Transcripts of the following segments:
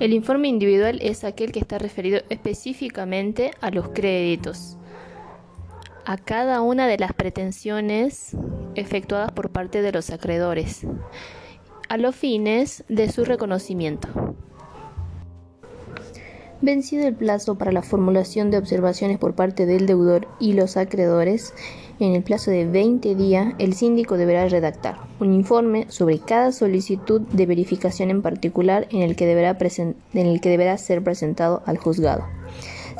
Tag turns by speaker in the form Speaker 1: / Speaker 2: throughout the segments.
Speaker 1: El informe individual es aquel que está referido específicamente a los créditos, a cada una de las pretensiones efectuadas por parte de los acreedores, a los fines de su reconocimiento. Vencido el plazo para la formulación de observaciones por parte del deudor y los acreedores, en el plazo de 20 días, el síndico deberá redactar un informe sobre cada solicitud de verificación en particular en el que deberá, en el que deberá ser presentado al juzgado.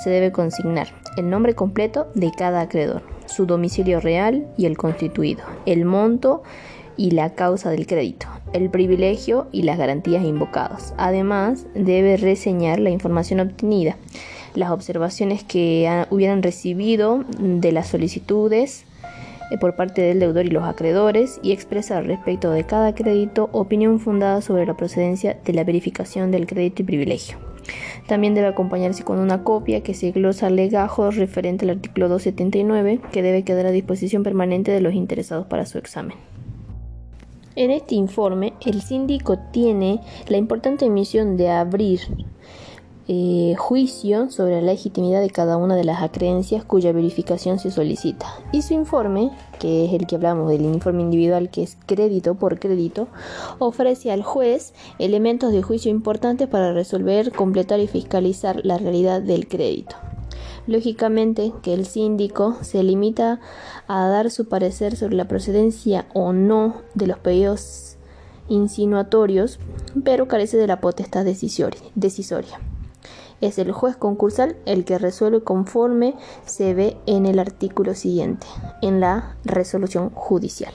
Speaker 1: Se debe consignar el nombre completo de cada acreedor, su domicilio real y el constituido, el monto y la causa del crédito, el privilegio y las garantías invocadas. Además, debe reseñar la información obtenida, las observaciones que hubieran recibido de las solicitudes eh, por parte del deudor y los acreedores y expresar respecto de cada crédito opinión fundada sobre la procedencia de la verificación del crédito y privilegio. También debe acompañarse con una copia que se glosa legajo referente al artículo 279 que debe quedar a disposición permanente de los interesados para su examen. En este informe, el síndico tiene la importante misión de abrir eh, juicio sobre la legitimidad de cada una de las acreencias cuya verificación se solicita. Y su informe, que es el que hablamos del informe individual, que es crédito por crédito, ofrece al juez elementos de juicio importantes para resolver, completar y fiscalizar la realidad del crédito. Lógicamente que el síndico se limita a dar su parecer sobre la procedencia o no de los pedidos insinuatorios, pero carece de la potestad decisoria. Es el juez concursal el que resuelve conforme se ve en el artículo siguiente, en la resolución judicial.